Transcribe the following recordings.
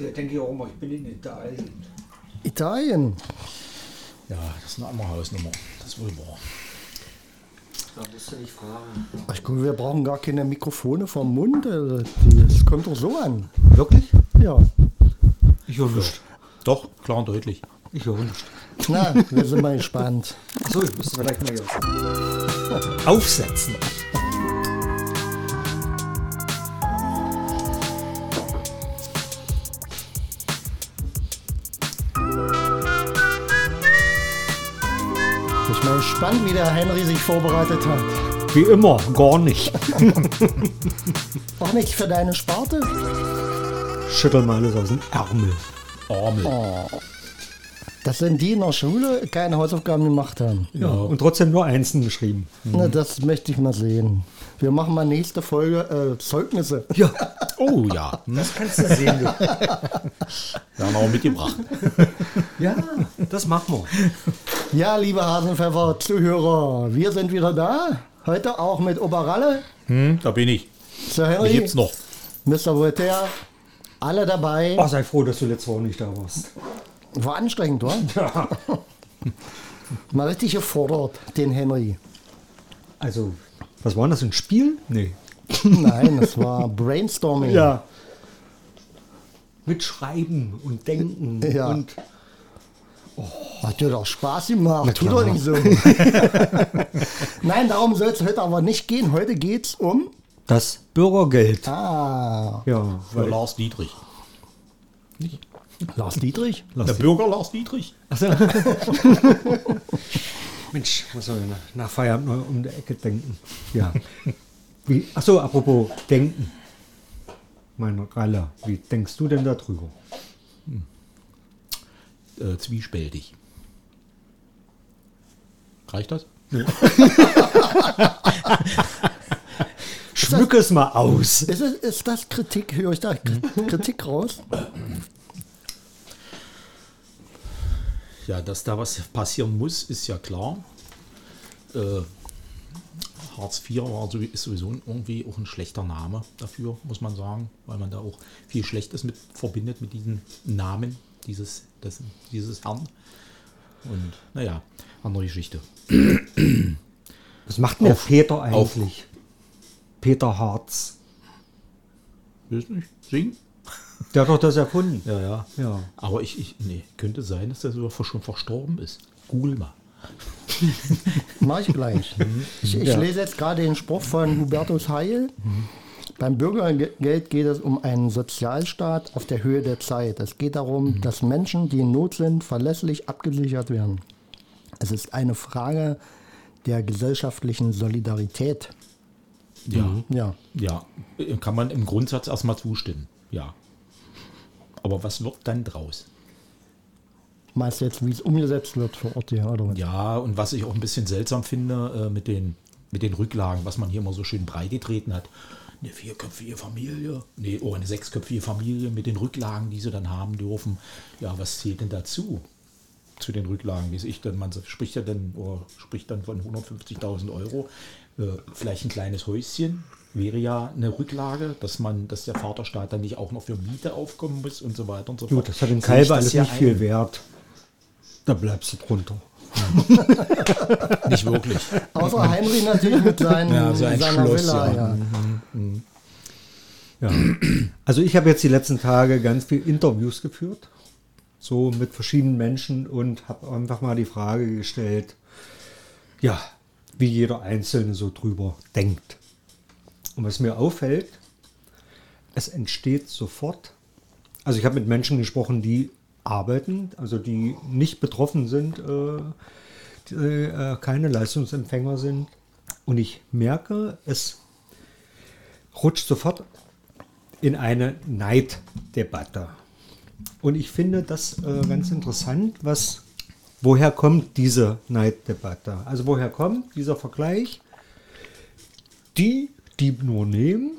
Ja, denke ich auch immer, ich bin in Italien. Italien. Ja, das ist eine andere Hausnummer. Das ist wohl wahr. Da musst du nicht fragen. Ich glaube, wir brauchen gar keine Mikrofone vom Mund. also, Das kommt doch so an. Wirklich? Ja. Ich höre nicht. Doch, klar und deutlich. Ich höre nicht. Na, wir sind mal gespannt. Achso, ich müsste vielleicht mal hier Aufsetzen. Gespannt, wie der Henry sich vorbereitet hat. Wie immer, gar nicht. Auch nichts für deine Sparte? Schüttel mal alles aus dem Ärmel. Ormel. Das sind die in der Schule keine Hausaufgaben gemacht haben. Ja, und trotzdem nur Einzeln geschrieben. Na, das möchte ich mal sehen. Wir machen mal nächste Folge äh, Zeugnisse. Ja, Oh ja. Hm, das kannst du sehen. Du. Wir haben auch mitgebracht. Ja, das machen wir. Ja, liebe Hasenpfeffer Zuhörer, wir sind wieder da. Heute auch mit Oberralle, Hm, da bin ich. Sir Henry, gibt's noch. Mr. Voltaire, alle dabei. Oh, sei froh, dass du letzte Woche nicht da warst. War anstrengend, wa? Mal richtig gefordert, den Henry. Also, was war denn das, ein Spiel? Nee. Nein, es war Brainstorming. Mit Schreiben und Denken Ja. und Hat dir doch Spaß gemacht. Tu doch nicht so. Nein, darum soll es heute aber nicht gehen. Heute geht es um. das Bürgergeld. Ah, Ja, Für weil, Lars Dietrich. Lars Dietrich. Der Bürger Lars Dietrich. Mensch, muss man nach, nach Feierabend mal um die Ecke denken. Ja. Wie, achso, apropos denken. Mein Ralle, wie denkst du denn darüber? Äh, zwiespältig. Reicht das? Schmück es mal aus. Ist, ist das Kritik? Höre ich da Kri- Kritik raus? Ja, dass da was passieren muss, ist ja klar. Äh, Hartz IV war sowieso irgendwie auch ein schlechter Name dafür, muss man sagen, weil man da auch viel Schlechtes mit verbindet mit diesem Namen dieses, des, dieses Herrn. Und naja, andere Geschichte. Was macht denn der Auf- Peter auf- eigentlich? Peter Harz. Du nicht singen? Der hat doch das erfunden. Ja, ja. Ja. Aber ich, ich nee, könnte sein, dass der sogar schon verstorben ist. Google mal. Mach ich gleich. Ich, ich Ja. lese jetzt gerade den Spruch von Hubertus Heil. Beim Bürgergeld geht es um einen Sozialstaat auf der Höhe der Zeit. Es geht darum, dass Menschen, die in Not sind, verlässlich abgesichert werden. Es ist eine Frage der gesellschaftlichen Solidarität. Ja. Ja, Ja, kann man im Grundsatz erstmal zustimmen. Ja. Aber was wird dann draus? meinst du jetzt, wie es umgesetzt wird vor Ort hier, oder? was? Ja, und was ich auch ein bisschen seltsam finde äh, mit, den, mit den Rücklagen, was man hier immer so schön breit getreten hat. Eine vierköpfige Familie, nee, oh, eine sechsköpfige Familie mit den Rücklagen, die sie dann haben dürfen. Ja, was zählt denn dazu? Zu den Rücklagen, wie ich dann, man spricht ja dann, oder spricht dann von 150.000 Euro. Äh, vielleicht ein kleines Häuschen wäre ja eine Rücklage, dass man, dass der Vaterstaat dann nicht auch noch für Miete aufkommen muss und so weiter und so Gut, fort. das hat Kalber das alles ja nicht ein. viel wert. Da bleibst du drunter. Nicht wirklich. Außer Heinrich natürlich mit seinen, Ja, so ein seiner Schloss, Villa. ja. Ja. Ja. Also ich habe jetzt die letzten Tage ganz viel Interviews geführt, so mit verschiedenen Menschen und habe einfach mal die Frage gestellt, ja, wie jeder Einzelne so drüber denkt. Und was mir auffällt, es entsteht sofort, also ich habe mit Menschen gesprochen, die arbeiten, also die nicht betroffen sind, äh, die, äh, keine Leistungsempfänger sind. Und ich merke, es rutscht sofort in eine Neiddebatte. Und ich finde das äh, ganz interessant, was, woher kommt diese Neiddebatte? Also woher kommt dieser Vergleich? Die, die nur nehmen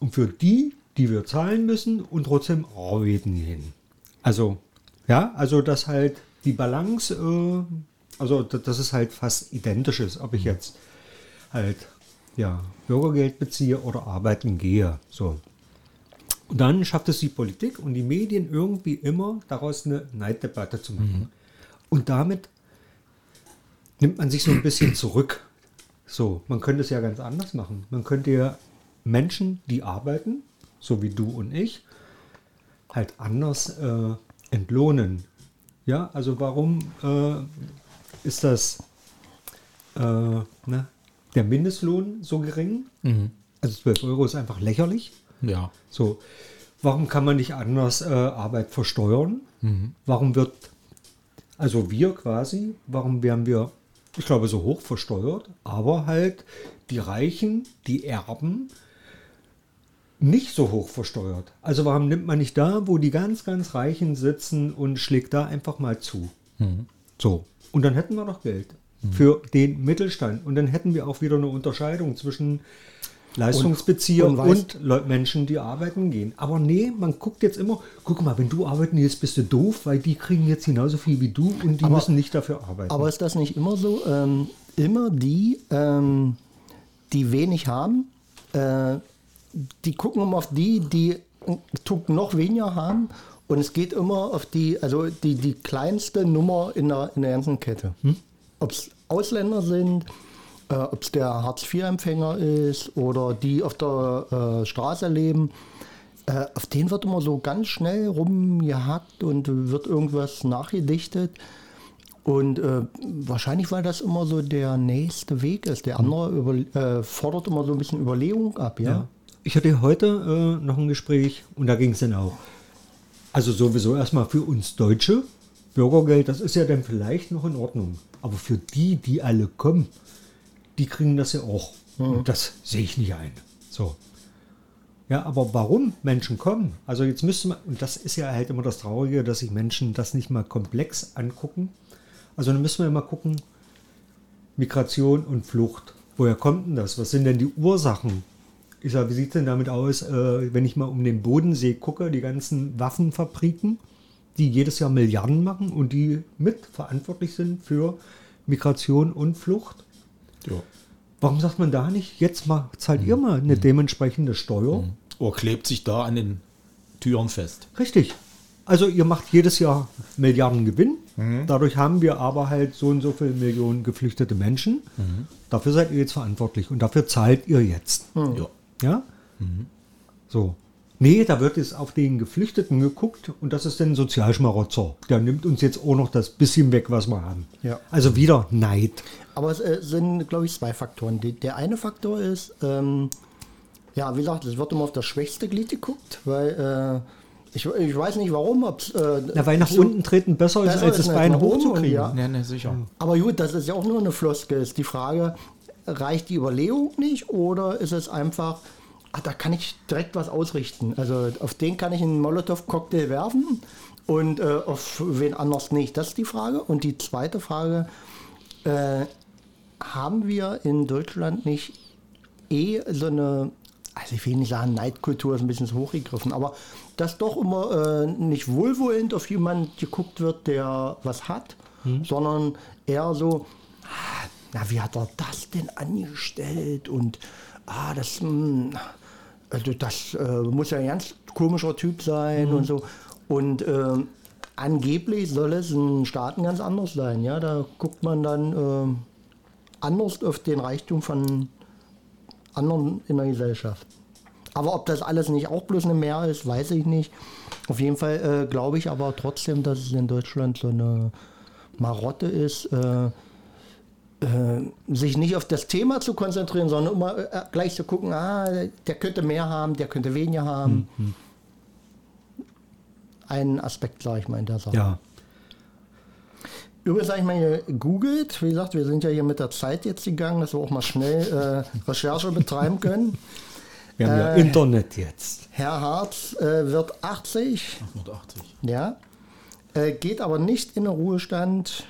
und für die, die wir zahlen müssen und trotzdem arbeiten gehen. Also, ja, also dass halt die Balance, äh, also dass es halt fast identisch ist, ob ich jetzt halt ja, Bürgergeld beziehe oder arbeiten gehe. So. Und dann schafft es die Politik und die Medien irgendwie immer daraus eine Neiddebatte zu machen. Und damit nimmt man sich so ein bisschen zurück. So, man könnte es ja ganz anders machen. Man könnte ja Menschen, die arbeiten, so wie du und ich, halt anders äh, entlohnen. Ja, also warum äh, ist das äh, ne, der Mindestlohn so gering? Also 12 Euro ist einfach lächerlich. Ja. So, warum kann man nicht anders äh, Arbeit versteuern? Warum wird, also wir quasi, warum werden wir, ich glaube, so hoch versteuert, aber halt die Reichen, die Erben, nicht so hoch versteuert. Also warum nimmt man nicht da, wo die ganz, ganz Reichen sitzen und schlägt da einfach mal zu? So, und dann hätten wir noch Geld für den Mittelstand. Und dann hätten wir auch wieder eine Unterscheidung zwischen Leistungsbezieher Und- und, und Menschen, die arbeiten gehen. Aber nee, man guckt jetzt immer, guck mal, wenn du arbeiten gehst, bist du doof, weil die kriegen jetzt genauso viel wie du und die Aber- müssen nicht dafür arbeiten. Aber ist das nicht immer so? Ähm, immer die, ähm, die wenig haben, äh, die gucken immer auf die, die noch weniger haben. Und es geht immer auf die, also die, die kleinste Nummer in der, in der ganzen Kette. Ob es Ausländer sind, äh, ob es der Hartz-IV-Empfänger ist oder die auf der äh, Straße leben. Äh, auf den wird immer so ganz schnell rumgehackt und wird irgendwas nachgedichtet. Und äh, wahrscheinlich, weil das immer so der nächste Weg ist. Der andere über, äh, fordert immer so ein bisschen Überlegung ab, ja. Ja. Ich hatte heute äh, noch ein Gespräch und da ging es dann auch. Also sowieso erstmal für uns Deutsche, Bürgergeld, das ist ja dann vielleicht noch in Ordnung. Aber für die, die alle kommen, die kriegen das ja auch. Und das sehe ich nicht ein. So. Ja, aber warum Menschen kommen? Also jetzt müsste man, und das ist ja halt immer das Traurige, dass sich Menschen das nicht mal komplex angucken. Also dann müssen wir mal gucken, Migration und Flucht. Woher kommt denn das? Was sind denn die Ursachen? Ich sage, wie sieht es denn damit aus, äh, wenn ich mal um den Bodensee gucke, die ganzen Waffenfabriken, die jedes Jahr Milliarden machen und die mitverantwortlich sind für Migration und Flucht? ja. Warum sagt man da nicht, jetzt mal zahlt ihr mal eine dementsprechende Steuer? Oder klebt sich da an den Türen fest. Richtig. Also ihr macht jedes Jahr Milliarden Gewinn. Dadurch haben wir aber halt so und so viele Millionen geflüchtete Menschen. Dafür seid ihr jetzt verantwortlich und dafür zahlt ihr jetzt. Ja. Ja? So. Nee, da wird jetzt auf den Geflüchteten geguckt und das ist dann ein Sozialschmarotzer. Der nimmt uns jetzt auch noch das bisschen weg, was wir haben. Ja. Also wieder Neid. Aber es äh, sind, glaube ich, zwei Faktoren. Die, der eine Faktor ist, ähm, ja, wie gesagt, es wird immer auf das schwächste Glied geguckt, weil äh, ich, ich weiß nicht warum, ob es. Äh, Na, weil nach so- unten treten besser ist, Besser als ist das als Bein nach oben und hochzukriegen. ja. Ja, ne, sicher. Aber gut, das ist ja auch nur eine Floskel. Ist die Frage, reicht die Überlegung nicht oder ist es einfach, ah, da kann ich direkt was ausrichten? Also auf den kann ich einen Molotow-Cocktail werfen und äh, auf wen anders nicht. Das ist die Frage. Und die zweite Frage, äh, haben wir in Deutschland nicht eh so eine, also ich will nicht sagen, Neidkultur ist ein bisschen zu hochgegriffen, aber dass doch immer äh, nicht wohlwollend auf jemanden geguckt wird, der was hat, sondern eher so, ah, na, wie hat er das denn angestellt? Und ah, das, hm, also das äh, muss ja ein ganz komischer Typ sein und so. Und ähm, angeblich soll es in Staaten ganz anders sein. Ja, da guckt man dann ähm, anders auf den Reichtum von anderen in der Gesellschaft. Aber ob das alles nicht auch bloß eine Mehr ist, weiß ich nicht. Auf jeden Fall äh, glaube ich aber trotzdem, dass es in Deutschland so eine Marotte ist, äh, äh, sich nicht auf das Thema zu konzentrieren, sondern immer äh, gleich zu gucken, ah, der könnte mehr haben, der könnte weniger haben. Ein Aspekt, sage ich mal, in der Sache. Ja. Übrigens habe ich mal gegoogelt. Wie gesagt, wir sind ja hier mit der Zeit jetzt gegangen, dass wir auch mal schnell äh, Recherche betreiben können. Wir haben ja Äh, Internet jetzt. Herr Harz äh, wird 80, 880. ja, äh, geht aber nicht in den Ruhestand.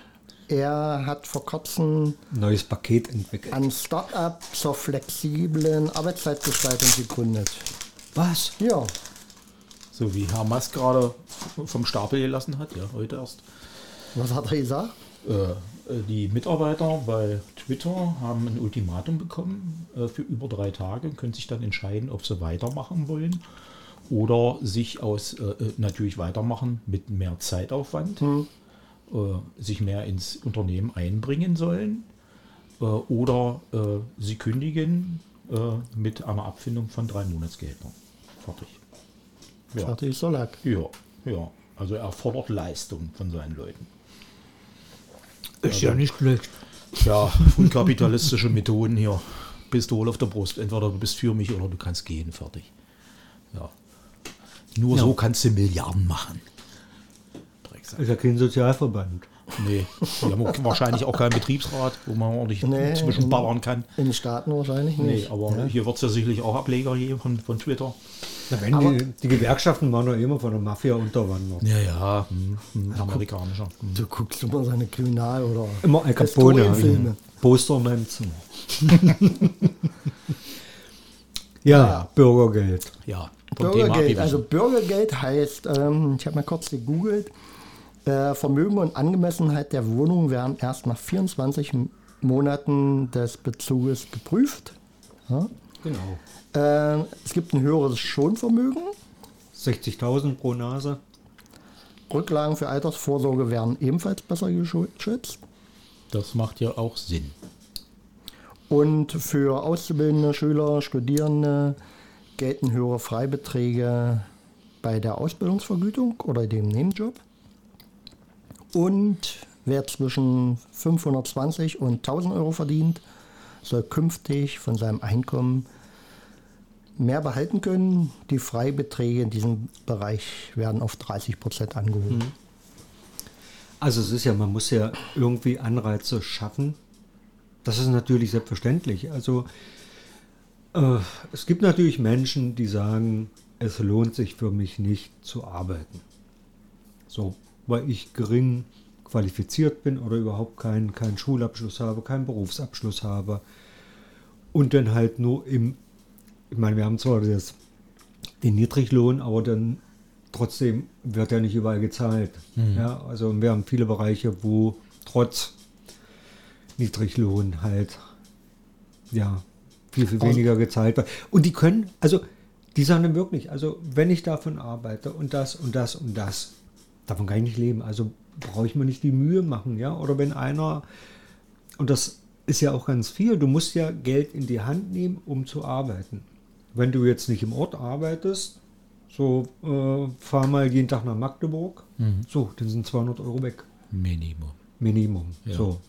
Er hat vor kurzem Neues Paket entwickelt. ein Start-up zur flexiblen Arbeitszeitgestaltung gegründet. Was? Ja, So wie Herr Musk gerade vom Stapel gelassen hat, ja, heute erst. was hat er gesagt? Äh, äh, die Mitarbeiter bei Twitter haben ein Ultimatum bekommen äh, für über drei Tage und können sich dann entscheiden, ob sie weitermachen wollen oder sich aus äh, äh, natürlich weitermachen mit mehr Zeitaufwand, äh, sich mehr ins Unternehmen einbringen sollen äh, oder äh, sie kündigen äh, mit einer Abfindung von drei Monatsgehältern. Fertig. Ja. Fertig Lack. Ja, ja. Also er fordert Leistung von seinen Leuten. Ist ja nicht schlecht. Ja, frühkapitalistische Methoden hier. Pistole auf der Brust. Entweder du bist für mich oder du kannst gehen. Fertig. Ja. Nur Ja. so kannst du Milliarden machen. Drecksack. Ist ja kein Sozialverband. Nee, wir haben auch wahrscheinlich auch keinen Betriebsrat, wo man ordentlich Nee, zwischenballern kann. In den Staaten wahrscheinlich Nee, nicht. aber hier wird es ja sicherlich auch Ableger geben von, von Twitter. Na, wenn Aber- die, die Gewerkschaften waren doch immer von der Mafia unterwandert. Ja, ja, hm, hm, amerikanischer. Hm. Du guckst immer seine Kriminal- oder Immer Al Capone. Historienfilme. Postermanzen. ja, Bürgergeld. Ja, Thema Bürgergeld. abgewichen. Also Bürgergeld heißt, ähm, ich habe mal kurz gegoogelt, äh, Vermögen und Angemessenheit der Wohnung werden erst nach 24 M- Monaten des Bezuges geprüft. Ja. Genau. Äh, es gibt ein höheres Schonvermögen. 60.000 pro Nase. Rücklagen für Altersvorsorge werden ebenfalls besser geschützt. das macht ja auch Sinn. Und für Auszubildende, Schüler, Studierende gelten höhere Freibeträge bei der Ausbildungsvergütung oder dem Nebenjob. Und wer zwischen 520 und 1000 Euro verdient, soll künftig von seinem Einkommen mehr behalten können. Die Freibeträge in diesem Bereich werden auf 30 Prozent angehoben. Also es ist ja, man muss ja irgendwie Anreize schaffen. Das ist natürlich selbstverständlich. Also äh, es gibt natürlich Menschen, die sagen, es lohnt sich für mich nicht zu arbeiten. So, weil ich gering qualifiziert bin oder überhaupt keinen keinen Schulabschluss habe, keinen Berufsabschluss habe. Und dann halt nur im, ich meine, wir haben zwar das, den Niedriglohn, aber dann trotzdem wird ja nicht überall gezahlt. Ja, also wir haben viele Bereiche, wo trotz Niedriglohn halt ja viel, viel weniger gezahlt wird. Und die können, also die sagen dann wirklich, also wenn ich davon arbeite und das und das und das, davon kann ich nicht leben. Also brauche ich mir nicht die Mühe machen, ja. Oder wenn einer, und das ist ja auch ganz viel, du musst ja Geld in die Hand nehmen, um zu arbeiten. Wenn du jetzt nicht im Ort arbeitest, so äh, fahr mal jeden Tag nach Magdeburg, so, dann sind 200 Euro weg. Minimum. Minimum. Ja. So.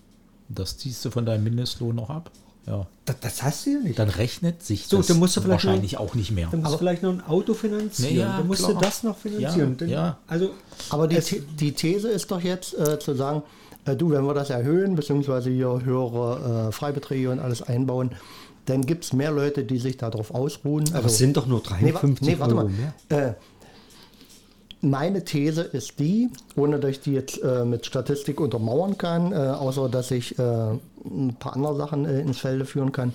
Das ziehst du von deinem Mindestlohn noch ab. Ja. Das, das hast du ja nicht. Dann rechnet sich So, das dann musst du vielleicht wahrscheinlich auch nicht mehr. Dann musst du vielleicht noch ein Auto finanzieren. Nee, ja, dann musst klar. du das noch finanzieren. Ja, Dann- ja. Also, Aber die, es- The- die These ist doch jetzt äh, zu sagen, äh, du, wenn wir das erhöhen, beziehungsweise hier höhere äh, Freibeträge und alles einbauen, dann gibt es mehr Leute, die sich darauf ausruhen. Also aber es sind doch nur Nee, wa- 53 nee, warte Euro mal. mehr. Meine These ist die, ohne dass ich die jetzt äh, mit Statistik untermauern kann, äh, außer dass ich äh, ein paar andere Sachen äh, ins Felde führen kann,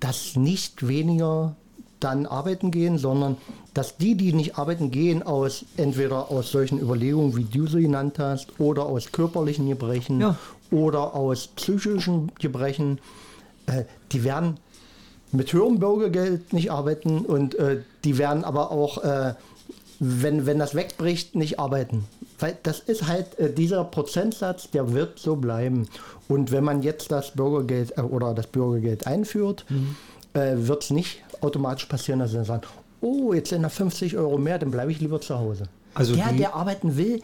dass nicht weniger dann arbeiten gehen, sondern dass die, die nicht arbeiten gehen, aus entweder aus solchen Überlegungen, wie du sie genannt hast, oder aus körperlichen Gebrechen Ja. oder aus psychischen Gebrechen, äh, die werden mit höherem Bürgergeld nicht arbeiten und äh, die werden aber auch, wenn, wenn das wegbricht, nicht arbeiten. Weil das ist halt äh, dieser Prozentsatz, der wird so bleiben. Und wenn man jetzt das Bürgergeld äh, oder das Bürgergeld einführt, äh, wird es nicht automatisch passieren, dass sie sagen, oh, jetzt sind da 50 Euro mehr, dann bleibe ich lieber zu Hause. Also der, der arbeiten will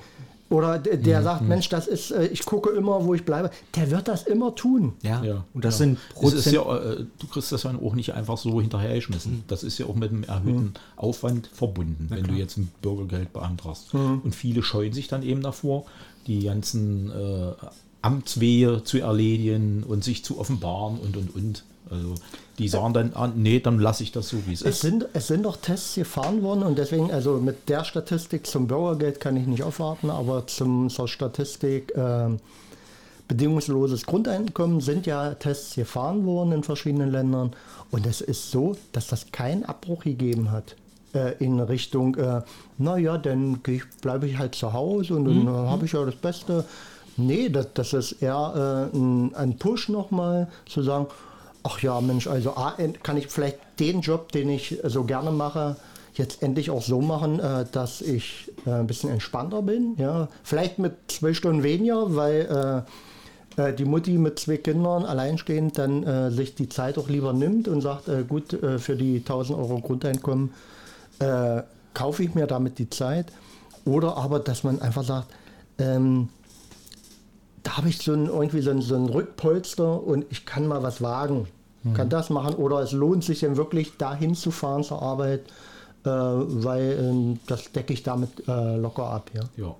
oder der, der sagt, Mensch, das ist, äh, ich gucke immer, wo ich bleibe, der wird das immer tun. Ja. Ja, Und das ja. sind Prozent. ja, äh, du kriegst das ja auch nicht einfach so hinterhergeschmissen. Das ist ja auch mit einem erhöhten Aufwand verbunden, wenn du jetzt ein Bürgergeld beantragst. Und viele scheuen sich dann eben davor, die ganzen äh, Amtswehe zu erledigen und sich zu offenbaren und und und. Also die sagen dann, ah, nee, dann lasse ich das so, wie es Es ist. sind, es sind doch Tests gefahren worden und deswegen, also mit der Statistik zum Bürgergeld kann ich nicht aufwarten, aber zum, zur Statistik äh, bedingungsloses Grundeinkommen sind ja Tests gefahren worden in verschiedenen Ländern und es ist so, dass das keinen Abbruch gegeben hat äh, in Richtung, äh, naja, dann bleibe ich halt zu Hause und dann äh, habe ich ja das Beste. Nee, das, das ist eher äh, ein, ein Push nochmal zu sagen, ach ja, Mensch, also A, en- kann ich vielleicht den Job, den ich so gerne mache, jetzt endlich auch so machen, äh, dass ich äh, ein bisschen entspannter bin. Ja, vielleicht mit zwei Stunden weniger, weil äh, äh, die Mutti mit zwei Kindern alleinstehend dann äh, sich die Zeit auch lieber nimmt und sagt, gut, für die 1000 Euro Grundeinkommen kaufe ich mir damit die Zeit. Oder aber, dass man einfach sagt, ähm, da habe ich so ein, irgendwie so ein, so ein Rückpolster und ich kann mal was wagen. Kann das machen oder es lohnt sich dann wirklich dahin zu fahren zur Arbeit, äh, weil ähm, das decke ich damit äh, locker ab. Ja. Ja.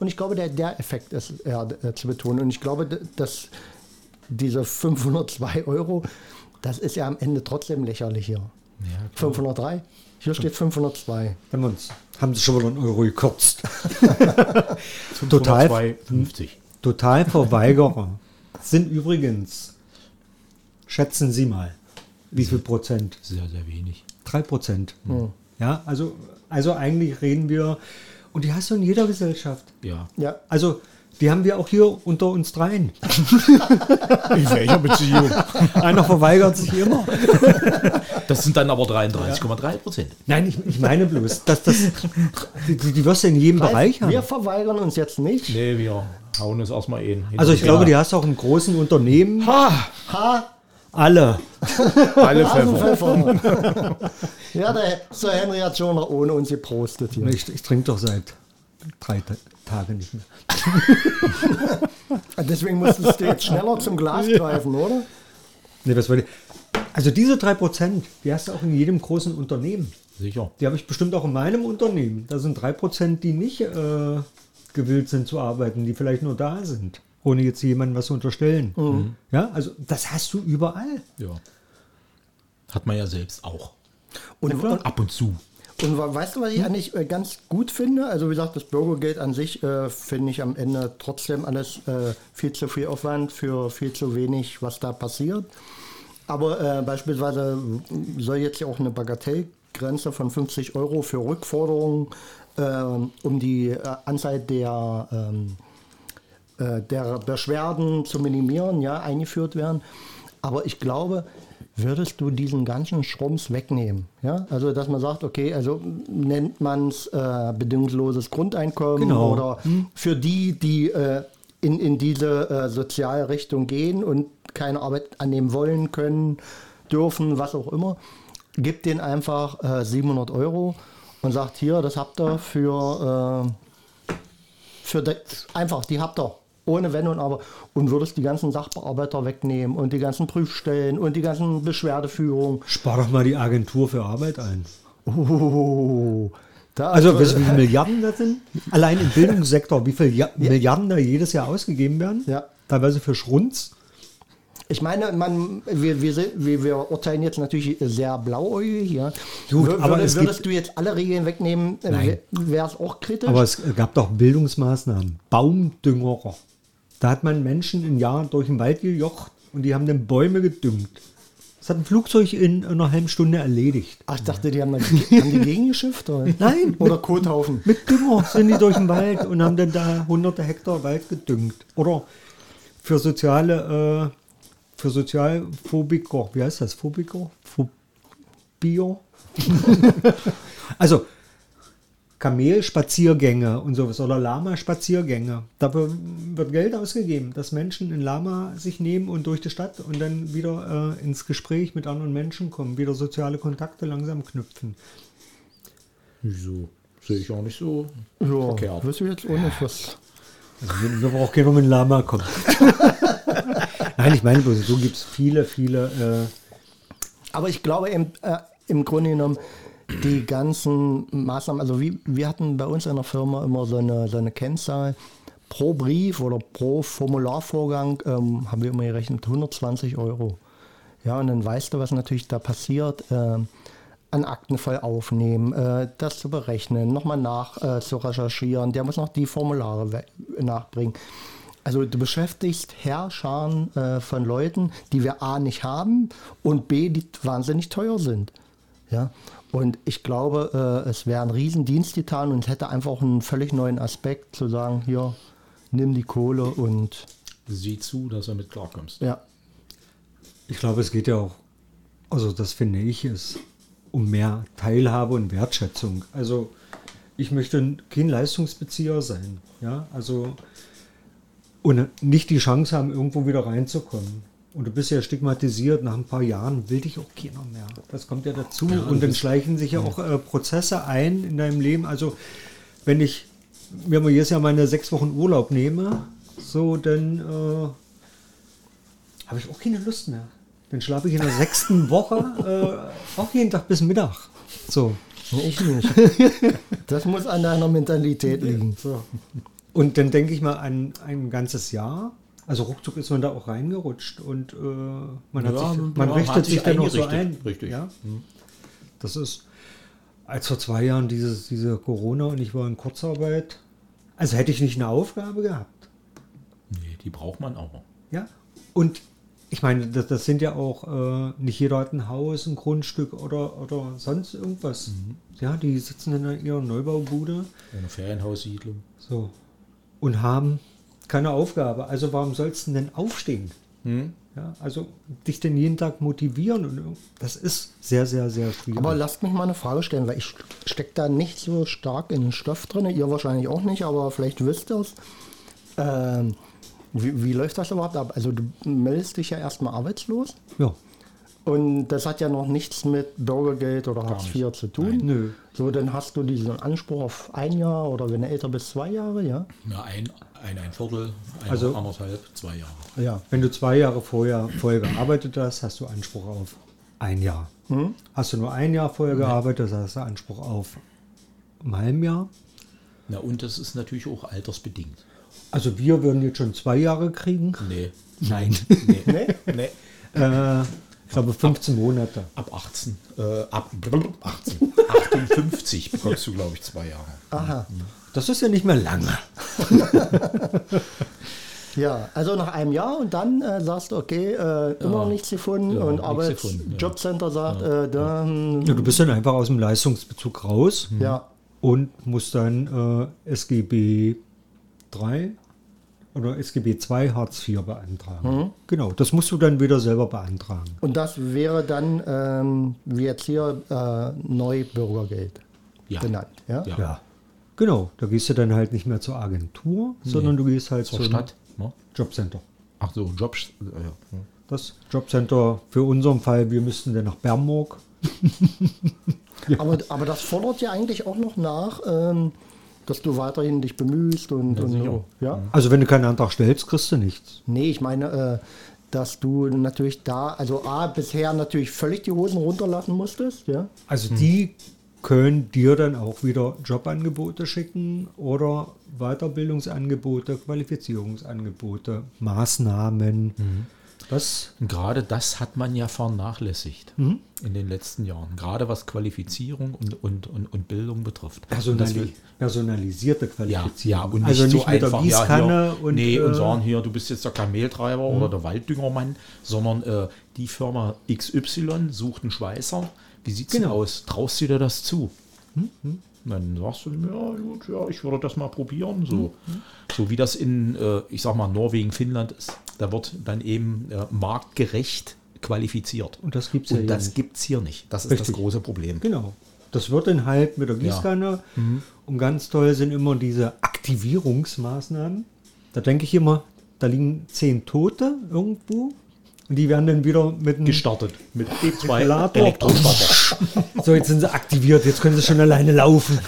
Und ich glaube, der, der Effekt ist eher äh, zu betonen. Und ich glaube, dass diese 502 Euro, das ist ja am Ende trotzdem lächerlich hier. Ja, 503? Hier steht 502. Haben, uns, haben sie schon wieder einen Euro gekürzt. Total. 2,50. Totalverweigerer sind übrigens, schätzen Sie mal, wie viel Prozent? Sehr, sehr wenig. Drei Prozent. Ja, also, also eigentlich reden wir, und die hast du in jeder Gesellschaft. Ja. Ja, Also, die haben wir auch hier unter uns dreien. In welcher Beziehung? Einer verweigert sich immer. Das sind dann aber 33,3 Prozent. Nein, ich, ich meine bloß, dass das, die, die wirst du in jedem Bereich haben. wir verweigern uns jetzt nicht. Nee, wir hauen es erstmal in. Also ich glaube, die hast du auch in großen Unternehmen. Ha! Alle. alle Pfeffer. Ja, der Sir Henry hat schon noch ohne uns geprostet hier. Ich, ich trinke doch seit drei Ta- Tagen nicht mehr. Deswegen musstest du jetzt schneller zum Glas greifen, oder? Nee, was wollte ich? Also diese drei Prozent, die hast du auch in jedem großen Unternehmen. Sicher. Die habe ich bestimmt auch in meinem Unternehmen. Da sind drei Prozent, die nicht äh, gewillt sind zu arbeiten, die vielleicht nur da sind, ohne jetzt jemandem was zu unterstellen. Ja, also das hast du überall. Ja. Hat man ja selbst auch. Und, und, Ab und zu. Und weißt du, was ich eigentlich äh, ganz gut finde? Also wie gesagt, das Bürgergeld an sich äh, finde ich am Ende trotzdem alles äh, viel zu viel Aufwand für viel zu wenig, was da passiert. Aber äh, beispielsweise soll jetzt ja auch eine Bagatellgrenze von 50 Euro für Rückforderungen ähm, um die äh, Anzahl der, ähm, äh, der Beschwerden zu minimieren, ja, eingeführt werden. Aber ich glaube, würdest du diesen ganzen Schrums wegnehmen, ja, also dass man sagt, okay, also nennt man es äh, bedingungsloses Grundeinkommen Genau. oder für die, die äh, in, in diese äh, Sozialrichtung gehen und keine Arbeit annehmen wollen, können, dürfen, was auch immer, gibt denen einfach äh, 700 Euro und sagt, hier, das habt ihr für, äh, für de, einfach, die habt ihr. Ohne Wenn und Aber. Und würdest die ganzen Sachbearbeiter wegnehmen und die ganzen Prüfstellen und die ganzen Beschwerdeführungen. Spar doch mal die Agentur für Arbeit ein. Oh, da Also du, wie viele Milliarden das sind? Allein im Bildungssektor, wie viele ja Milliarden da jedes Jahr ausgegeben werden? Ja. Teilweise für Schrunz. Ich meine, man, wir, wir, wir, wir urteilen jetzt natürlich sehr blauäugig. Ja. Gut, Wür- aber würde- es würdest gibt- du jetzt alle Regeln wegnehmen, Nein. wäre es auch kritisch. Aber es gab doch Bildungsmaßnahmen. Baumdüngerer. Da hat man Menschen ein Jahr durch den Wald gejocht und die haben dann Bäume gedüngt. Das hat ein Flugzeug in einer halben Stunde erledigt. Ach, ich dachte, die haben, da, haben die gegengeschifft? Oder? Nein, Oder mit- Kothaufen. Mit Dünger sind die durch den Wald und haben dann da hunderte Hektar Wald gedüngt. Oder für soziale, äh, für Sozialphobiker, wie heißt das? Phobiker? Phobio? also Kamelspaziergänge und sowas oder Lama-Spaziergänge. Dafür wird Geld ausgegeben, dass Menschen ein Lama sich nehmen und durch die Stadt und dann wieder äh, ins Gespräch mit anderen Menschen kommen, wieder soziale Kontakte langsam knüpfen. Wieso? Sehe ich auch nicht so Ja, verkehrt. wüsste ich jetzt auch nicht, was. Also wir, wir brauchen keiner mit Lama kommen. Nein, ich meine, so gibt es viele, viele. Aber ich glaube im, äh, im Grunde genommen, die ganzen Maßnahmen, also wie, wir hatten bei uns in der Firma immer so eine, so eine Kennzahl. Pro Brief oder pro Formularvorgang ähm, haben wir immer gerechnet 120 Euro. Ja, und dann weißt du, was natürlich da passiert. Äh, an Akten voll aufnehmen, äh, das zu berechnen, nochmal nach äh, zu recherchieren. Der muss noch die Formulare nachbringen. Also du beschäftigst Herrscharen äh, von Leuten, die wir A nicht haben und B, die wahnsinnig teuer sind. Ja? Und ich glaube, äh, es wäre ein Riesendienst getan und es hätte einfach auch einen völlig neuen Aspekt zu sagen, hier, nimm die Kohle und Sieh zu, dass er mit klarkommst. ja. Ich glaube, es geht ja auch. Also, das finde ich ist um mehr Teilhabe und Wertschätzung. Also ich möchte kein Leistungsbezieher sein. Ja, also und nicht die Chance haben, irgendwo wieder reinzukommen. Und du bist ja stigmatisiert, nach ein paar Jahren will dich auch keiner mehr. Das kommt ja dazu. und dann schleichen sich ja auch äh, Prozesse ein in deinem Leben. Also wenn ich mir mal jetzt ja meine sechs Wochen Urlaub nehme, so, dann äh, habe ich auch keine Lust mehr. Dann schlafe ich in der sechsten Woche äh, auch jeden Tag bis Mittag. So. Ich nicht. Das muss an deiner Mentalität liegen. so. Und dann denke ich mal an ein ganzes Jahr. Also ruckzuck ist man da auch reingerutscht und äh, man, hat Ja, sich, man man hat richtet sich sich dann auch so ein. Richtig. Ja? Das ist, als vor zwei Jahren dieses, diese Corona und ich war in Kurzarbeit, also hätte ich nicht eine Aufgabe gehabt. Nee, die braucht man auch. Ja. Und ich meine, das, das sind ja auch, äh, nicht jeder hat ein Haus, ein Grundstück oder, oder sonst irgendwas. Ja, die sitzen in ihrer Neubaubude Eine Ferienhaussiedlung. so, und haben keine Aufgabe. Also warum sollst du denn aufstehen? Ja, also dich denn jeden Tag motivieren. Und das ist sehr, sehr, sehr schwierig. Aber lasst mich mal eine Frage stellen, weil ich stecke da nicht so stark in den Stoff drin. Ihr wahrscheinlich auch nicht, aber vielleicht wisst ihr es. Ähm, wie, wie läuft das überhaupt ab? Also du meldest dich ja erstmal arbeitslos ja, und das hat ja noch nichts mit Bürgergeld oder Hartz IV zu tun. nö. So, dann hast du diesen Anspruch auf ein Jahr oder wenn du älter bist, zwei Jahre, ja? Na, ein, ein, ein Viertel, ein, Also- anderthalb, zwei Jahre. Ja. Wenn du zwei Jahre vorher, vorher gearbeitet hast, hast du Anspruch auf ein Jahr. Hast du nur ein Jahr vorher gearbeitet, hast du Anspruch auf ein halben Jahr. Na, und das ist natürlich auch altersbedingt. Also wir würden jetzt schon zwei Jahre kriegen. Nee. Nein. Nee. nee. Äh, ich glaube 15 Monate. Ab 18. Äh, ab 18. 58 bekommst du, glaube ich, zwei Jahre. Aha. Das ist ja nicht mehr lange. Ja, also nach einem Jahr und dann äh, sagst du, okay, äh, immer noch nichts gefunden Ja, und gefunden, ja. Arbeitsjobcenter sagt, äh, da, hm, Ja, du bist dann einfach aus dem Leistungsbezug raus ja, und musst dann äh, SGB 3 oder SGB 2 Hartz IV beantragen. Genau, das musst du dann wieder selber beantragen. Und das wäre dann, ähm, wie jetzt hier, äh, Neubürgergeld Ja. benannt. Ja? Ja. Ja. Genau, da gehst du dann halt nicht mehr zur Agentur, sondern du gehst halt Zur zum Stadt. Ne? Jobcenter. Ach so, Jobs. Äh, ja. Das Jobcenter für unseren Fall, wir müssten dann nach Bernburg. Aber, aber das fordert ja eigentlich auch noch nach, ähm, dass du weiterhin dich bemühst und, und sicher. so. Ja? Also wenn du keinen Antrag stellst, kriegst du nichts. Nee, ich meine, äh, dass du natürlich da, also A, bisher natürlich völlig die Hosen runterlassen musstest, ja. Also die können dir dann auch wieder Jobangebote schicken oder Weiterbildungsangebote, Qualifizierungsangebote, Maßnahmen. Das Und gerade das hat man ja vernachlässigt Mhm. in den letzten Jahren. Gerade was Qualifizierung und, und, und, und Bildung betrifft. Das personali personalisierte ja, Qualifizierung. ja, und nicht also nicht so mit einfach, der Gießkanne ja, hier, und, nee, und äh, sagen hier, du bist jetzt der Kameltreiber oder der Walddüngermann, sondern äh, die Firma XY sucht einen Schweißer. Wie sieht's denn Genau. aus? Traust du dir das zu? Dann sagst du, ja gut, ja, ich würde das mal probieren. So, so wie das in, äh, ich sag mal, Norwegen, Finnland ist. Da wird dann eben marktgerecht qualifiziert. Und das gibt's ja Und hier das nicht. gibt es hier nicht. Das ist Richtig. das große Problem. Genau. Das wird dann halt mit der Gießkanne. Mhm. Und ganz toll sind immer diese Aktivierungsmaßnahmen. Da denke ich immer, da liegen zehn Tote irgendwo. Und die werden dann wieder mit Gestartet mit E2 Defibrillator. Elektrostarter. So, jetzt sind sie aktiviert, jetzt können sie schon alleine laufen.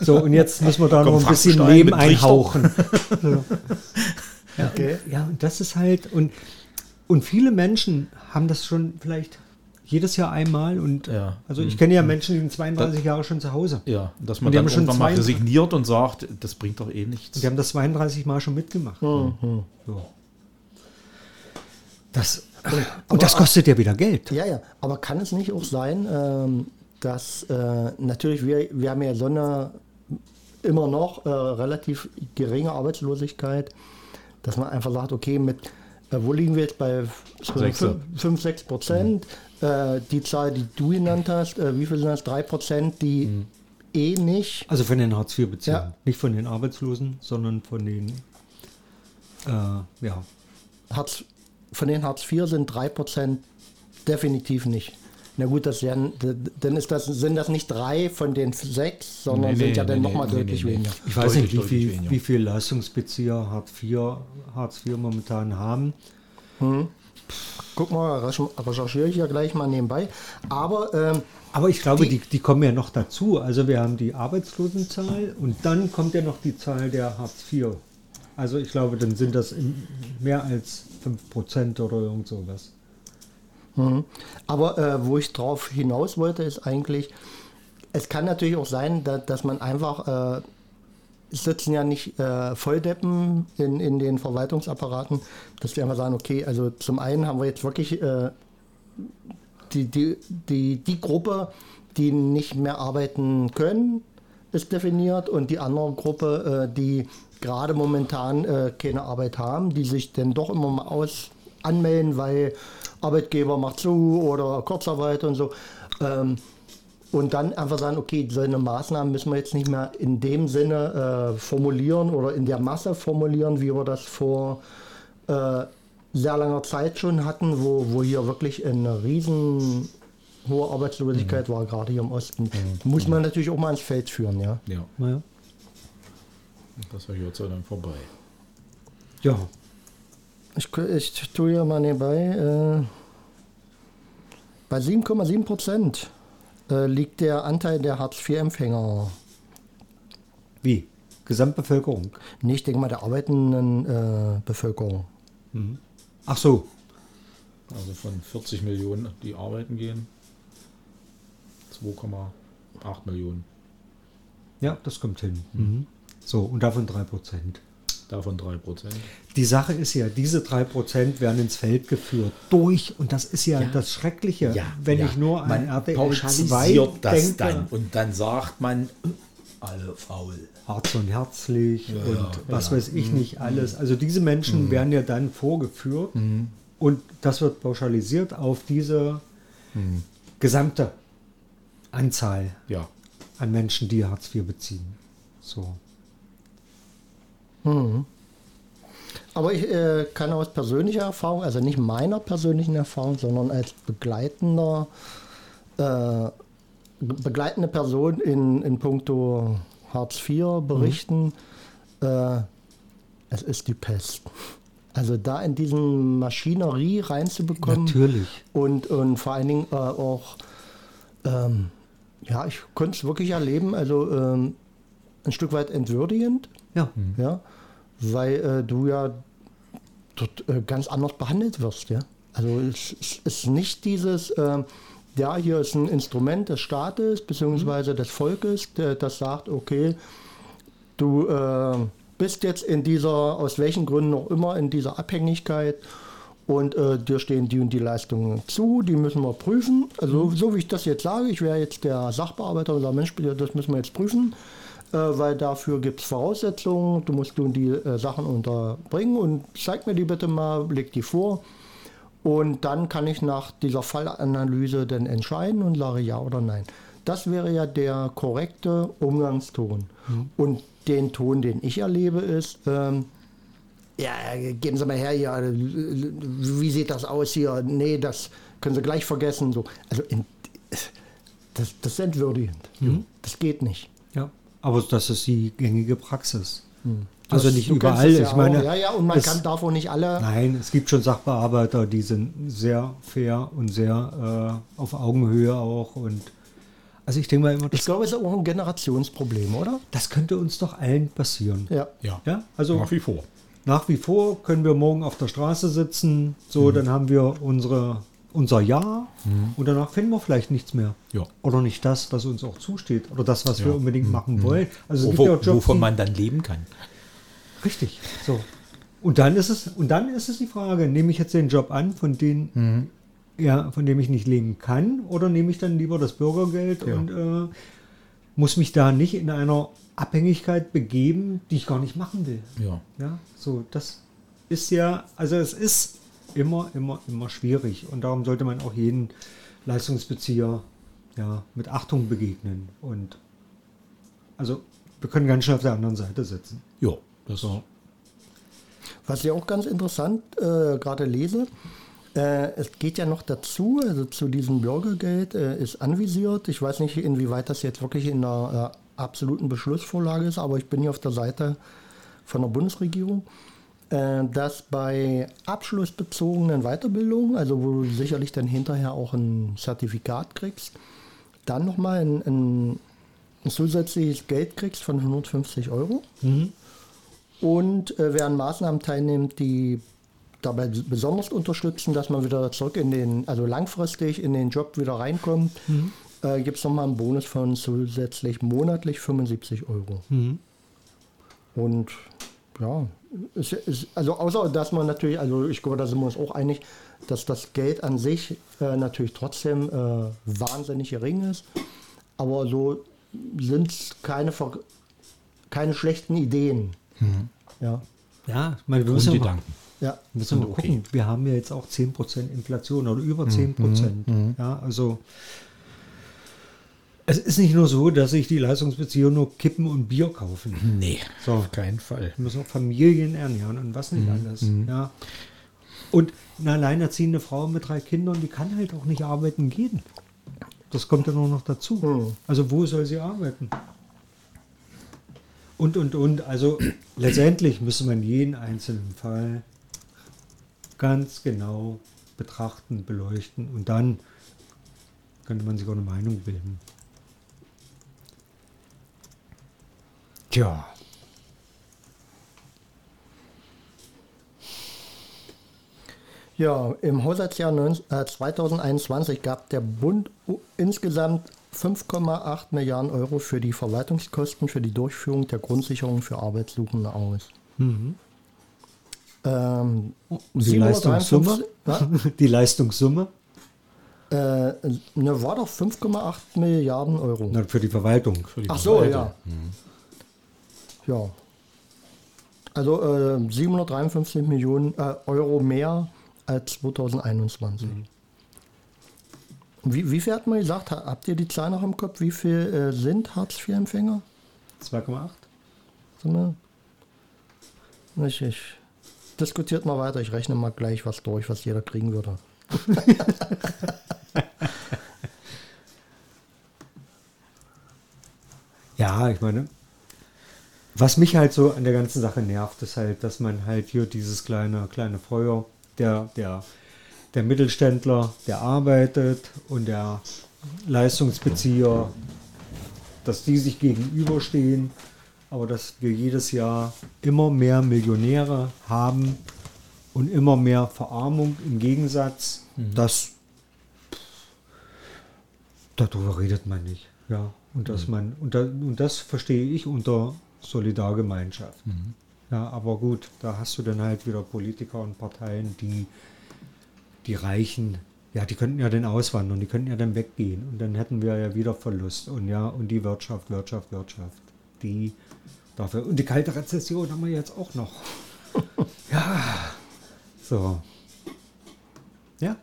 So, und jetzt müssen wir da Kommt noch ein bisschen Frankenstein Leben einhauchen. So. Ja, Okay. ja, und das ist halt, und, und viele Menschen haben das schon vielleicht jedes Jahr einmal. Und Ja. also ich kenne ja Menschen, die sind 32 Jahre schon zu Hause. Ja, dass Und man die dann haben schon irgendwann mal 32 resigniert und sagt, das bringt doch eh nichts. Die haben das 32 Mal schon mitgemacht. So. Das, und das kostet ja wieder Geld. Ja, ja, aber kann es nicht auch sein, ähm, dass äh, natürlich wir, wir haben ja so eine immer noch äh, relativ geringe Arbeitslosigkeit, dass man einfach sagt, okay, mit äh, wo liegen wir jetzt bei Sechse. 5, 6 Prozent? Äh, die Zahl, die du genannt hast, äh, wie viel sind das? 3 Prozent, die eh nicht. Also von den Hartz-IV-Beziehern. Ja. Nicht von den Arbeitslosen, sondern von den, äh, ja, Hartz, von den Hartz IV sind 3 Prozent definitiv nicht. Na gut, das wären, dann ist das, sind das nicht drei von den sechs, sondern Nee, sind nee, ja dann nee, nochmal nee, deutlich nee, nee. weniger. Ich weiß Deutlich, nicht, wie viel, weniger. wie viel Leistungsbezieher Hartz IV, Hartz IV momentan haben. Guck mal, recher- recherchiere ich ja gleich mal nebenbei. Aber ähm, Aber ich glaube, Die- die, die kommen ja noch dazu. Also wir haben die Arbeitslosenzahl und dann kommt ja noch die Zahl der Hartz IV. Also ich glaube, dann sind das mehr als 5% oder irgend sowas. Mhm. Aber äh, wo ich drauf hinaus wollte, ist eigentlich, es kann natürlich auch sein, da, dass man einfach, äh, es sitzen ja nicht äh, Volldeppen in, in den Verwaltungsapparaten, dass die einfach sagen, okay, also zum einen haben wir jetzt wirklich äh, die, die, die, die Gruppe, die nicht mehr arbeiten können, ist definiert und die andere Gruppe, äh, die gerade momentan äh, keine Arbeit haben, die sich dann doch immer mal aus anmelden, weil Arbeitgeber macht zu oder Kurzarbeit und so. Ähm, und dann einfach sagen, okay, so eine Maßnahmen müssen wir jetzt nicht mehr in dem Sinne äh, formulieren oder in der Masse formulieren, wie wir das vor äh, sehr langer Zeit schon hatten, wo, wo hier wirklich eine riesen hohe Arbeitslosigkeit war, gerade hier im Osten. Muss man natürlich auch mal ins Feld führen, ja. Ja, Naja. Das war jetzt dann vorbei. Ja, Ich, ich tue hier mal nebenbei. Äh, bei 7,7 Prozent äh, liegt der Anteil der Hartz-IV-Empfänger. wie? Gesamtbevölkerung. Nee, ich denke mal der arbeitenden äh, Bevölkerung. Ach so, Also von 40 Millionen, die arbeiten gehen, 2,8 Millionen. ja, das kommt hin. Mhm. So, und davon 3%. Davon 3 Prozent. Die Sache ist ja, diese 3% werden ins Feld geführt durch, und das ist ja, das Schreckliche, wenn ich nur an RTL 2 pauschalisiert das denke, dann und dann sagt man, alle faul. Harz und herzlich und was weiß ich nicht alles. Also diese Menschen werden ja dann vorgeführt und das wird pauschalisiert auf diese gesamte Anzahl Ja, an Menschen, die Hartz IV beziehen. So. Aber ich äh, kann aus persönlicher Erfahrung, also nicht meiner persönlichen Erfahrung, sondern als begleitender, äh, begleitende Person in, in puncto Hartz IV berichten, äh, es ist die Pest. Also da in diesen Maschinerie reinzubekommen Natürlich. und, und vor allen Dingen äh, auch, ähm, ja, ich konnte es wirklich erleben, also ähm, ein Stück weit entwürdigend, Ja. ja, weil äh, du ja dort äh, ganz anders behandelt wirst, ja. Also es, es ist nicht dieses, ähm, ja, hier ist ein Instrument des Staates bzw. des Volkes, der, das sagt, okay, du äh, bist jetzt in dieser, aus welchen Gründen auch immer, in dieser Abhängigkeit und äh, dir stehen die und die Leistungen zu, die müssen wir prüfen. Also so wie ich das jetzt sage, ich wäre jetzt der Sachbearbeiter und sage, Mensch, das müssen wir jetzt prüfen, äh, weil dafür gibt es Voraussetzungen, du musst du die äh, Sachen unterbringen und zeig mir die bitte mal, leg die vor. Und dann kann ich nach dieser Fallanalyse dann entscheiden und sage ja oder nein. Das wäre ja der korrekte Umgangston. Und den Ton, den ich erlebe, ist, ähm, ja, geben Sie mal her hier, äh, wie sieht das aus hier? Nee, das können Sie gleich vergessen. So. Also in, das, das ist entwürdigend. Das geht nicht. Aber das ist die gängige Praxis. Also Das- nicht überall. ja ich meine, auch. ja, ja, und man es- kann darf auch nicht alle. Nein, es gibt schon Sachbearbeiter, die sind sehr fair und sehr äh, auf Augenhöhe auch. Und also ich denke mal immer, Ich das, glaube, es ist auch ein Generationsproblem, oder? das könnte uns doch allen passieren. Ja. ja, Ja, also nach wie vor. nach wie vor können wir morgen auf der Straße sitzen, so dann haben wir unsere, unser Ja und danach finden wir vielleicht nichts mehr. Ja. Oder nicht das, was uns auch zusteht oder das, was Ja. wir unbedingt machen wollen. Also es Wo, gibt ja auch Jobs, wovon man dann leben kann. Richtig. So. Und dann ist es, und dann ist es die Frage, nehme ich jetzt den Job an, von dem, ja, von dem ich nicht leben kann, oder nehme ich dann lieber das Bürgergeld und äh, muss mich da nicht in einer Abhängigkeit begeben, die ich gar nicht machen will. Ja. Ja, so, das ist ja, also es ist immer, immer, immer schwierig. Und darum sollte man auch jeden Leistungsbezieher ja, mit Achtung begegnen. Und also wir können ganz schnell auf der anderen Seite sitzen. Ja, das So. Was ich auch ganz interessant äh, gerade lese, Äh, es geht ja noch dazu, also zu diesem Bürgergeld äh, ist anvisiert. Ich weiß nicht, inwieweit das jetzt wirklich in einer äh, absoluten Beschlussvorlage ist, aber ich bin hier auf der Seite von der Bundesregierung, äh, dass bei abschlussbezogenen Weiterbildungen, also wo du sicherlich dann hinterher auch ein Zertifikat kriegst, dann nochmal ein, ein, ein zusätzliches Geld kriegst von 150 Euro. Und äh, wer an Maßnahmen teilnimmt, die dabei besonders unterstützen, dass man wieder zurück in den, also langfristig in den Job wieder reinkommt, äh, gibt es nochmal einen Bonus von zusätzlich monatlich 75 Euro. Und ja, ist, ist, also außer dass man natürlich, also ich glaube, da sind wir uns auch einig, dass das Geld an sich äh, natürlich trotzdem äh, wahnsinnig gering ist. Aber so sind es keine, ver- keine schlechten Ideen. Ja. Ja, ich meine, wir müssen ja mal. Ja. wir müssen mal okay. gucken. Wir haben ja jetzt auch 10% Inflation oder über 10%. Ja, also es ist nicht nur so, dass sich die Leistungsbezieher nur Kippen und Bier kaufen. Nee, So. auf keinen Fall. Wir müssen auch Familien ernähren und was nicht alles. Ja. Und eine alleinerziehende Frau mit drei Kindern, die kann halt auch nicht arbeiten gehen. Das kommt ja nur noch dazu. Hm. Also wo soll sie arbeiten? Und, und, und. Also letztendlich müsste man jeden einzelnen Fall ganz genau betrachten, beleuchten und dann könnte man sich auch eine Meinung bilden. Tja. Ja, im Haushaltsjahr 19, äh, 2021 gab der Bund insgesamt 5,8 Milliarden Euro für die Verwaltungskosten für die Durchführung der Grundsicherung für Arbeitssuchende aus. Ähm, Und die 753 Leistungssumme? Die Leistungssumme? äh, ne, war doch 5,8 Milliarden Euro. Na, für die Verwaltung. Für die Ach so, Verwaltung. ja. Ja. Also äh, 753 Millionen äh, Euro mehr als 2021. Wie, wie viel hat man gesagt? Ha- Habt ihr die Zahl noch im Kopf? Wie viel äh, sind Hartz-IV-Empfänger? 2,8? So eine- Ich, ich diskutiert mal weiter. Ich rechne mal gleich was durch, was jeder kriegen würde. Ja, ich meine, was mich halt so an der ganzen Sache nervt, ist halt, dass man halt hier dieses kleine, kleine Feuer, der, der, der Mittelständler, der arbeitet und der Leistungsbezieher, dass die sich gegenüberstehen, aber dass wir jedes Jahr immer mehr Millionäre haben und immer mehr Verarmung im Gegensatz, das darüber redet man nicht. Ja, und dass man, und, da, und das verstehe ich unter Solidargemeinschaft. Ja, aber gut, da hast du dann halt wieder Politiker und Parteien, die die Reichen, ja, die könnten ja dann auswandern, die könnten ja dann weggehen und dann hätten wir ja wieder Verlust. Und ja, und die Wirtschaft, Wirtschaft, Wirtschaft, die dafür. Und die kalte Rezession haben wir jetzt auch noch. ja, so. Ja.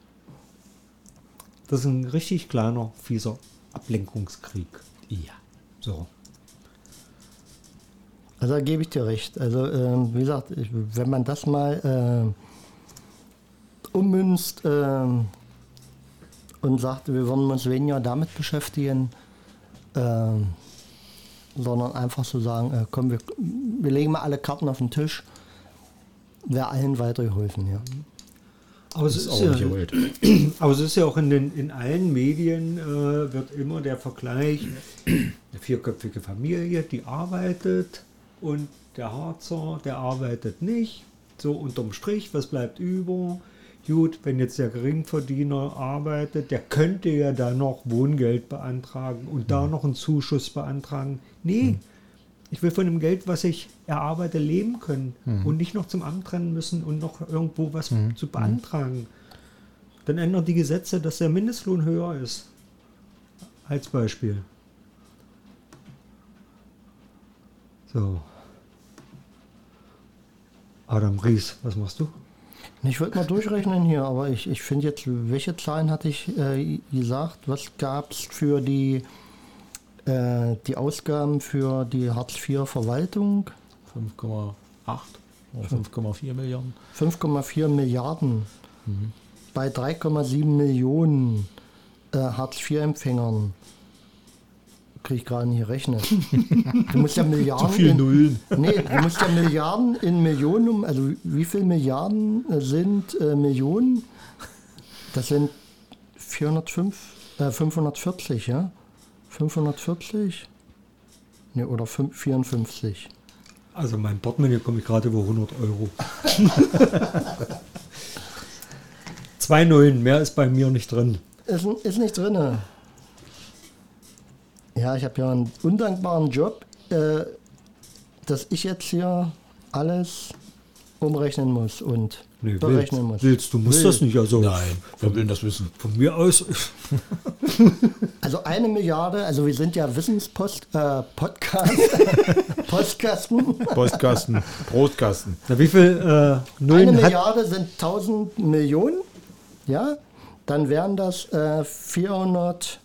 Das ist ein richtig kleiner, fieser Ablenkungskrieg. Ja. So. Also da gebe ich dir recht. Also ähm, wie gesagt, ich, wenn man das mal ähm, ummünzt ähm, und sagt, wir wollen uns weniger damit beschäftigen, ähm, sondern einfach so sagen, äh, komm, wir, wir legen mal alle Karten auf den Tisch, wäre allen weitergeholfen. Ja. Aber es ist ja, aber es ist ja auch in, den, in allen Medien äh, wird immer der Vergleich, eine vierköpfige Familie, die arbeitet und der Harzer, der arbeitet nicht. So unterm Strich, was bleibt über? Gut, wenn jetzt der Geringverdiener arbeitet, der könnte ja da noch Wohngeld beantragen und da noch einen Zuschuss beantragen. Nee, ich will von dem Geld, was ich erarbeite, leben können und nicht noch zum Amt rennen müssen und noch irgendwo was zu beantragen. Dann ändern die Gesetze, dass der Mindestlohn höher ist. Als Beispiel. So. Adam Ries, was machst du? Ich wollte mal durchrechnen hier, aber ich, ich finde jetzt, welche Zahlen hatte ich äh, gesagt? Was gab es für die, äh, die Ausgaben für die Hartz-IV-Verwaltung? 5,8 oder 5,4 Milliarden. 5,4 Milliarden. bei 3,7 Millionen äh, Hartz-IV-Empfängern, kriege ich gerade nicht gerechnet. Du musst ja Milliarden. Zu viele in, Nullen. Nee, du musst ja Milliarden in Millionen, um- also wie viel Milliarden äh, sind äh, Millionen? Das sind 405, äh, 540, ja? 540? Nee, oder fünf- 54. Also mein Portemonnaie komme ich gerade über 100 Euro. Zwei Nullen, mehr ist bei mir nicht drin. Ist, ist nicht drin. Ja, ich habe ja einen undankbaren Job, äh, dass ich jetzt hier alles umrechnen muss und Nee, berechnen willst, muss. willst, du musst Will. das nicht. Also Nein, wer will das wissen? von mir aus. Also eine Milliarde, also wir sind ja Wissenspost, äh, Podcast, Postkasten. Postkasten, Brotkasten. Na, wie viel äh, Eine Nullen hat. Milliarde sind 1000 Millionen, ja, dann wären das äh, 400,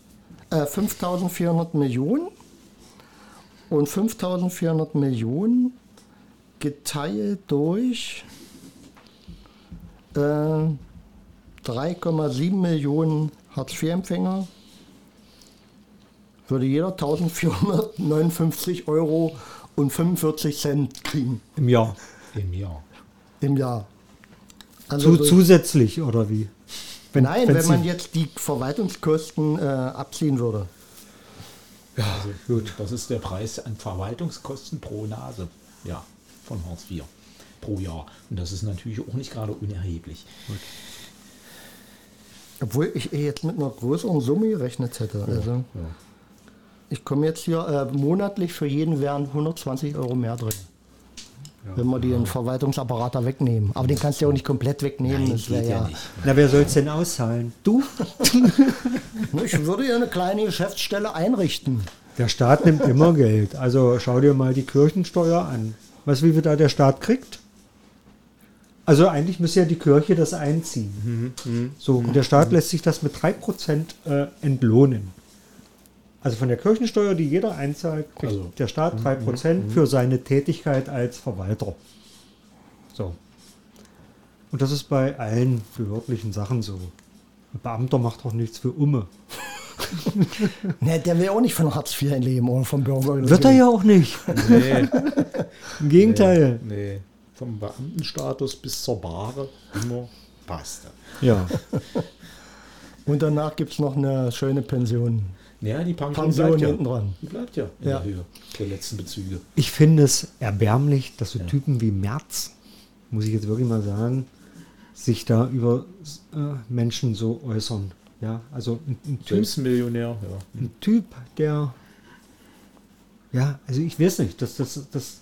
äh, 5400 Millionen und 5400 Millionen geteilt durch äh, 3,7 Millionen Hartz-IV-Empfänger würde jeder 1459 Euro und 45 Cent kriegen Im Jahr. Im Jahr. im Jahr. Zu, Also so- zusätzlich, oder wie? Wenn- Nein, wenn wenn man jetzt die Verwaltungskosten äh, abziehen würde. Also, gut. Das ist der Preis an Verwaltungskosten pro Nase. Ja, von Hartz IV pro Jahr. Und das ist natürlich auch nicht gerade unerheblich. Obwohl ich eh jetzt mit einer größeren Summe gerechnet hätte. Also ich komme jetzt hier äh, monatlich für jeden wären 120 Euro mehr drin. Wenn wir den Verwaltungsapparat da wegnehmen. Aber den kannst du ja auch nicht komplett wegnehmen. Nein, das geht ja ja nicht. Na, wer soll es denn auszahlen? Du? Ich würde ja eine kleine Geschäftsstelle einrichten. Der Staat nimmt immer Geld. Also schau dir mal die Kirchensteuer an. Weißt du, wie viel da der Staat kriegt? Also eigentlich müsste ja die Kirche das einziehen. So, und der Staat lässt sich das mit 3% äh, entlohnen. Also von der Kirchensteuer, die jeder einzahlt, kriegt Also, der Staat 3% für seine Tätigkeit als Verwalter. So. Und das ist bei allen behördlichen Sachen so. Ein Beamter macht doch nichts für Umme. Ne, der will auch nicht von Hartz IV leben oder vom Bürger. Wird er ja auch nicht. Nee, Im Gegenteil. nee. Vom Beamtenstatus bis zur Bahre immer passt. Ja. Und danach gibt es noch eine schöne Pension. Ja, die Pension, Pension bleibt ja. hinten dran. Die bleibt ja in Ja. der Höhe der letzten Bezüge. Ich finde es erbärmlich, dass so Typen wie Merz, muss ich jetzt wirklich mal sagen, sich da über äh, Menschen so äußern. Ja, also ein, ein, typ, Selbstmillionär, ja. ein Typ, der, ja, also ich weiß nicht, dass das, das,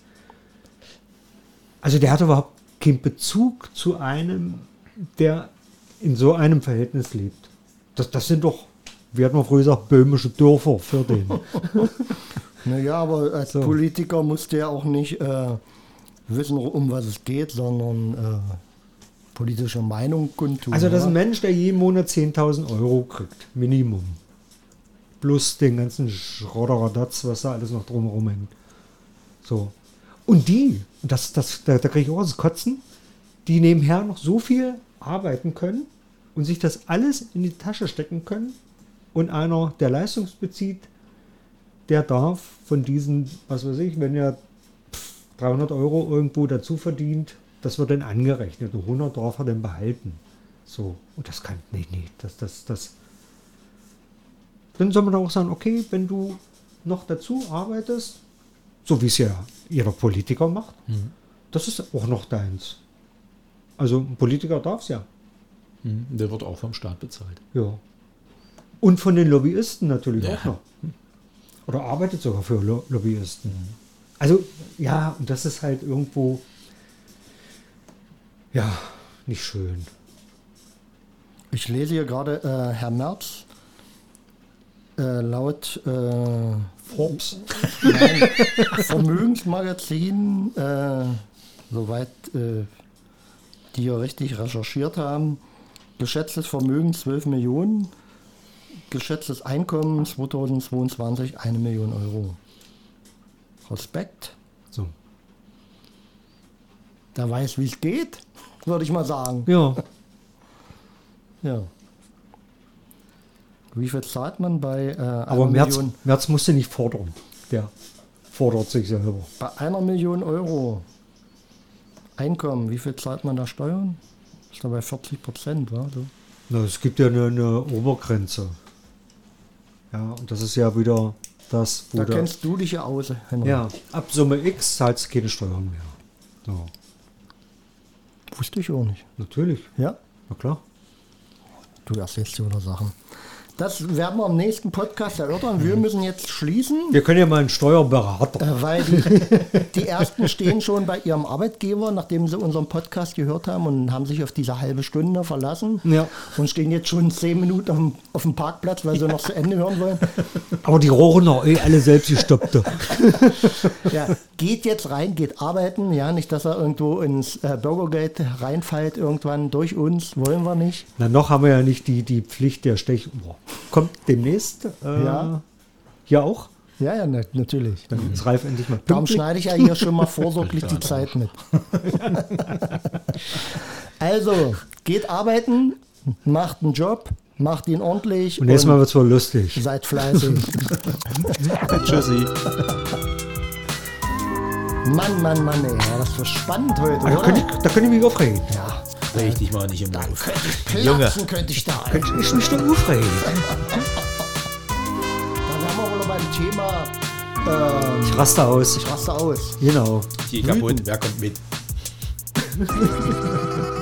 also der hat überhaupt keinen Bezug zu einem, der in so einem Verhältnis lebt. Das, das sind doch, wie hat man früher gesagt, böhmische Dörfer für den. Naja, aber als So. Politiker musst du ja auch nicht äh, wissen, um was es geht, sondern äh, politische Meinung kundtun. Also das ist ein? Mensch, der jeden Monat 10.000 Euro kriegt, Minimum. Plus den ganzen Schrotteradatz, was da alles noch drumherum hängt. So. Und die, das, das, da, da kriege ich auch das Kotzen, die nebenher noch so viel arbeiten können und sich das alles in die Tasche stecken können. Und einer, der Leistungsbezieht, der darf von diesen, was weiß ich, wenn er pff, 300 Euro irgendwo dazu verdient, das wird dann angerechnet. Und 100 darf er dann behalten. So, und das kann, nee, nee, das, das, das. Dann soll man auch sagen, okay, wenn du noch dazu arbeitest, so wie es ja jeder Politiker macht, das ist auch noch deins. Also ein Politiker darf es ja. Mhm. Der wird auch vom Staat bezahlt. Ja. Und von den Lobbyisten natürlich Ja. auch noch. Oder arbeitet sogar für Lo Lobbyisten. Also, ja, und das ist halt irgendwo, ja, nicht schön. Ich lese hier gerade äh, Herr Merz. Äh, laut äh, Forbes. Nein, Vermögensmagazin, äh, soweit äh, die hier richtig recherchiert haben, geschätztes Vermögen 12 Millionen, geschätztes Einkommen 2022 eine Million Euro. Respekt, So. der weiß, wie es geht, würde ich mal sagen. Ja. Ja. Wie viel zahlt man bei äh, Aber Merz, Million? Merz musste nicht fordern. Der fordert sich selber. Bei einer Million Euro Einkommen, wie viel zahlt man da Steuern? Ist da bei 40 Prozent? So. Na, es gibt ja eine, eine Obergrenze. Ja, und das ist ja wieder das, wo Da der, kennst du dich ja aus, Henry. ja, ab Summe X zahlst du keine Steuern mehr. Ja, Wusste ich auch nicht. natürlich, Ja? na klar. Du erzählst dir wieder Sachen. Das werden wir im nächsten Podcast erörtern. Wir müssen jetzt schließen. Wir können ja mal einen Steuerberater. Äh, Weil die, die ersten stehen schon bei ihrem Arbeitgeber, nachdem sie unseren Podcast gehört haben und haben sich auf diese halbe Stunde verlassen Ja. und stehen jetzt schon zehn Minuten auf dem, auf dem Parkplatz, weil sie noch zu Ende hören wollen. Aber die rochen noch eh alle selbst gestoppte. Ja, geht jetzt rein, geht arbeiten, ja, nicht, dass er irgendwo ins äh, Bürgergeld reinfällt irgendwann durch uns, wollen wir nicht. Na, noch haben wir ja nicht die, die Pflicht der Stechuhr. Kommt demnächst. Äh, Ja. Hier auch. Ja, ja, na, natürlich. Dann ist Ralf endlich mal Darum pünktlich. schneide ich ja hier schon mal vorsorglich die Zeit mit. Also, geht arbeiten, macht einen Job, macht ihn ordentlich Und nächstes Mal wird es wohl lustig. seid fleißig. Tschüssi. Mann, Mann, Mann, ey, ja, das war spannend heute, Da könnte ich, da könnte ich mich aufregen. Ja, Reg dich mal nicht im auf. platzen könnte ich da. Könnte ich mich da aufregen. Da wären wir wohl beim Thema ähm, Ich raste aus. ich raste aus. Genau. Die kaputt, wer kommt mit?